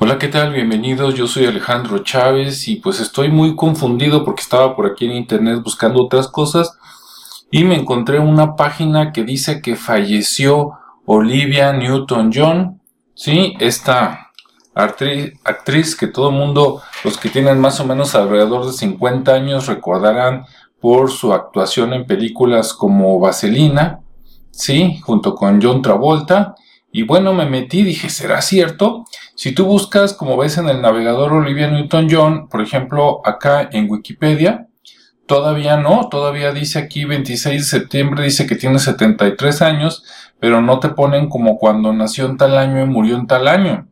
Hola, ¿qué tal? Bienvenidos, yo soy Alejandro Chávez y pues estoy muy confundido porque estaba por aquí en internet buscando otras cosas y me encontré una página que dice que falleció Olivia Newton-John, ¿sí? Esta actriz, que todo el mundo, los que tienen más o menos alrededor de 50 años recordarán por su actuación en películas como Vaselina, ¿sí? Junto con John Travolta y bueno, me metí, dije, ¿será cierto? Si tú buscas, como ves en el navegador Olivia Newton-John, por ejemplo, acá en Wikipedia, todavía no, todavía dice aquí 26 de septiembre, dice que tiene 73 años, pero no te ponen como cuando nació en tal año y murió en tal año.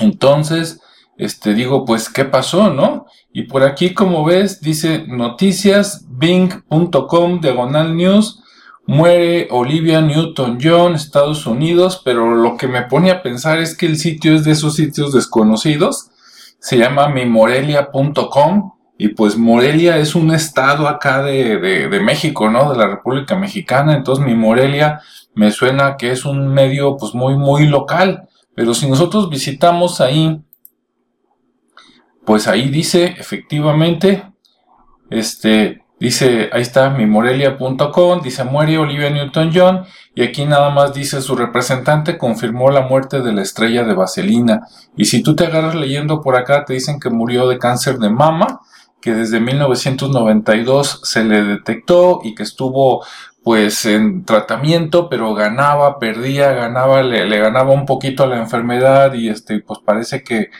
Entonces, este digo, pues, ¿qué pasó, no? Y por aquí, como ves, dice noticias, bing.com, diagonal news, Muere Olivia Newton-John, Estados Unidos, pero lo que me pone a pensar es que el sitio es de esos sitios desconocidos. Se llama mimorelia.com y pues Morelia es un estado acá de, México, ¿no? De la República Mexicana. Entonces mi Morelia me suena que es un medio pues muy, muy local. Pero si nosotros visitamos ahí, pues ahí dice efectivamente, este, Dice, ahí está mimorelia.com, dice muere Olivia Newton-John y aquí nada más dice su representante confirmó la muerte de la estrella de Vaselina. Y si tú te agarras leyendo por acá te dicen que murió de cáncer de mama, que desde 1992 se le detectó y que estuvo pues en tratamiento, pero ganaba, perdía, ganaba, le, le ganaba un poquito a la enfermedad y este pues parece que,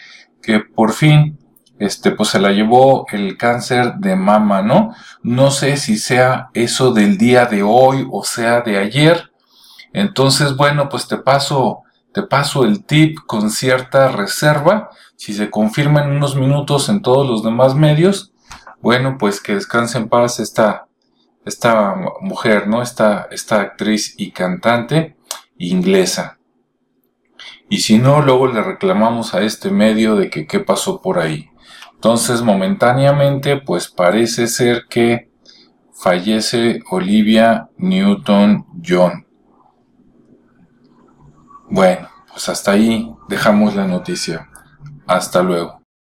que por fin este, pues se la llevó el cáncer de mama, ¿no? No sé si sea eso del día de hoy o sea de ayer. Entonces, bueno, pues te paso, te paso el tip con cierta reserva. Si se confirma en unos minutos en todos los demás medios, bueno, pues que descanse en paz esta, esta mujer, ¿no? Esta, esta actriz y cantante inglesa. Y si no, luego le reclamamos a este medio de que qué pasó por ahí. Entonces, momentáneamente, pues parece ser que fallece Olivia Newton-John. Bueno, pues hasta ahí dejamos la noticia. Hasta luego.